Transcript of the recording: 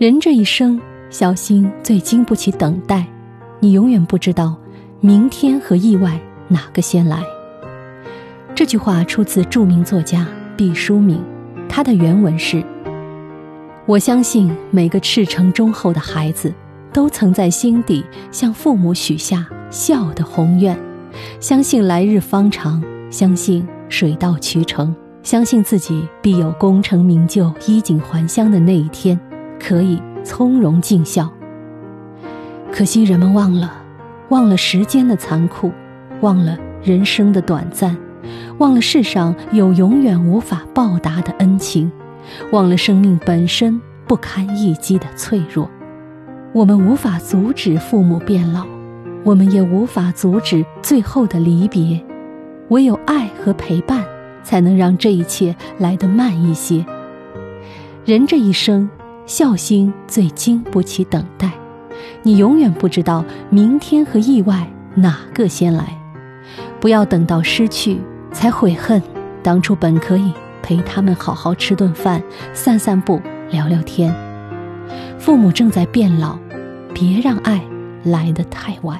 人这一生，小心最经不起等待。你永远不知道，明天和意外哪个先来。这句话出自著名作家毕淑敏，他的原文是：“我相信每个赤诚忠厚的孩子，都曾在心底向父母许下孝的宏愿，相信来日方长，相信水到渠成，相信自己必有功成名就、衣锦还乡的那一天。”可以从容尽孝。可惜人们忘了，忘了时间的残酷，忘了人生的短暂，忘了世上有永远无法报答的恩情，忘了生命本身不堪一击的脆弱。我们无法阻止父母变老，我们也无法阻止最后的离别，唯有爱和陪伴，才能让这一切来得慢一些。人这一生。孝心最经不起等待，你永远不知道明天和意外哪个先来。不要等到失去才悔恨，当初本可以陪他们好好吃顿饭、散散步、聊聊天。父母正在变老，别让爱来得太晚。